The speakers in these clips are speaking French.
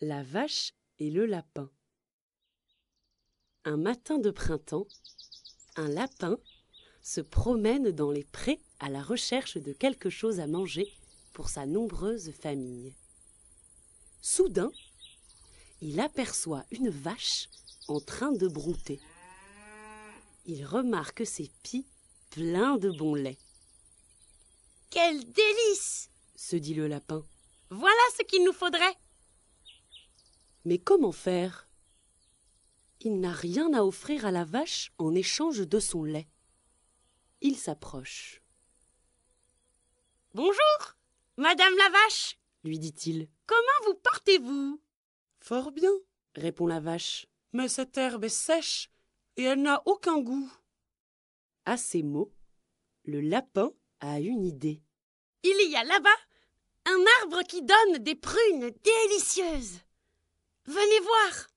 La vache et le lapin. Un matin de printemps, un lapin se promène dans les prés à la recherche de quelque chose à manger pour sa nombreuse famille. Soudain, il aperçoit une vache en train de brouter. Il remarque ses pieds pleins de bon lait. Quel délice se dit le lapin. Voilà ce qu'il nous faudrait. Mais comment faire? Il n'a rien à offrir à la vache en échange de son lait. Il s'approche. Bonjour, Madame la vache, lui dit-il. Comment vous portez-vous? Fort bien, répond la vache. Mais cette herbe est sèche et elle n'a aucun goût. À ces mots, le lapin a une idée. Il y a là-bas un arbre qui donne des prunes délicieuses. Venez voir.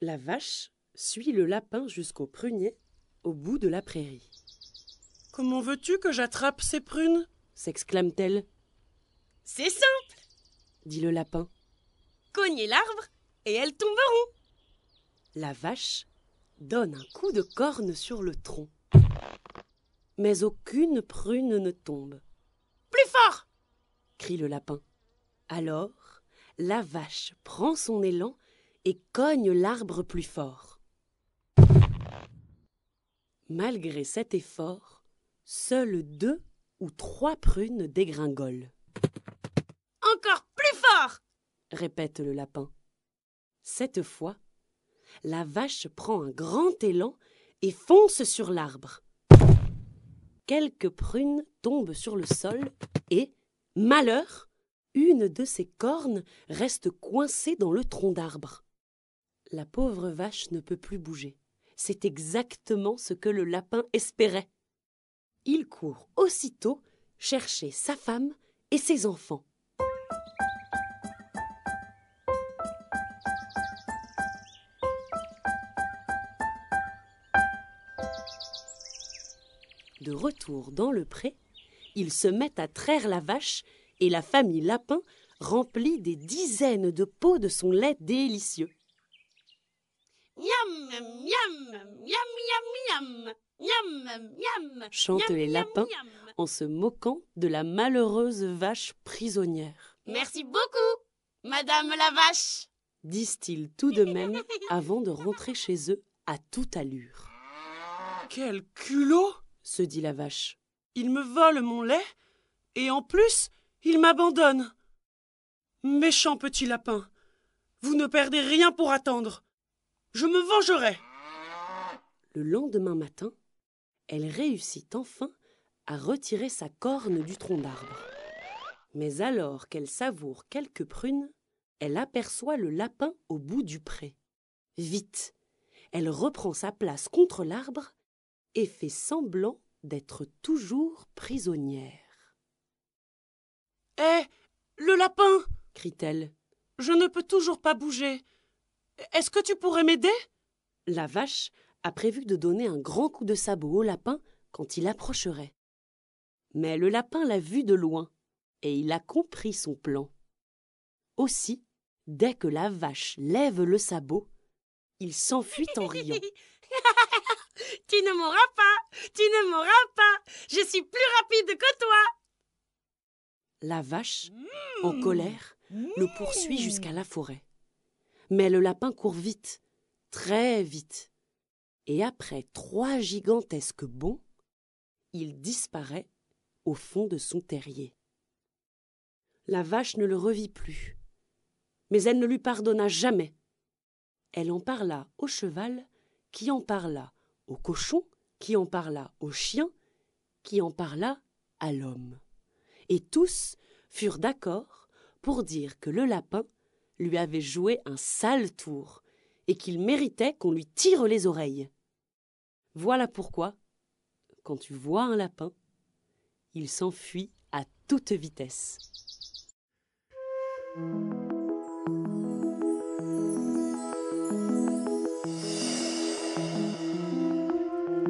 La vache suit le lapin jusqu'au prunier au bout de la prairie. Comment veux-tu que j'attrape ces prunes? s'exclame-t-elle. C'est simple, dit le lapin. Cognez l'arbre et elles tomberont. La vache donne un coup de corne sur le tronc. Mais aucune prune ne tombe. Plus fort crie le lapin. Alors, la vache prend son élan et cogne l'arbre plus fort. Malgré cet effort, seules deux ou trois prunes dégringolent. Encore plus fort répète le lapin. Cette fois, la vache prend un grand élan et fonce sur l'arbre. Quelques prunes tombent sur le sol et, malheur, une de ses cornes reste coincée dans le tronc d'arbre. La pauvre vache ne peut plus bouger. C'est exactement ce que le lapin espérait. Il court aussitôt chercher sa femme et ses enfants. De retour dans le pré, il se met à traire la vache et la famille Lapin remplit des dizaines de pots de son lait délicieux. Miam, miam, miam, miam, miam, miam, miam, chantent les lapins en se moquant de la malheureuse vache prisonnière. Merci beaucoup, Madame la vache, disent-ils tout de même avant de rentrer chez eux à toute allure. Quel culot se dit la vache. Il me vole mon lait et en plus il m'abandonne. Méchant petit lapin, vous ne perdez rien pour attendre. Je me vengerai. Le lendemain matin, elle réussit enfin à retirer sa corne du tronc d'arbre. Mais alors qu'elle savoure quelques prunes, elle aperçoit le lapin au bout du pré. Vite, elle reprend sa place contre l'arbre et fait semblant d'être toujours prisonnière. Hé, le lapin crie-t-elle. Je ne peux toujours pas bouger. Est-ce que tu pourrais m'aider? La vache a prévu de donner un grand coup de sabot au lapin quand il approcherait. Mais le lapin l'a vu de loin et il a compris son plan. Aussi, dès que la vache lève le sabot, il s'enfuit en riant. tu ne m'auras pas, tu ne m'auras pas, je suis plus rapide que toi. La vache, en colère, le poursuit jusqu'à la forêt. Mais le lapin court vite, très vite, et après trois gigantesques bonds, il disparaît au fond de son terrier. La vache ne le revit plus, mais elle ne lui pardonna jamais. Elle en parla au cheval, qui en parla au cochon, qui en parla au chien, qui en parla à l'homme. Et tous furent d'accord pour dire que le lapin lui avait joué un sale tour et qu'il méritait qu'on lui tire les oreilles. Voilà pourquoi, quand tu vois un lapin, il s'enfuit à toute vitesse.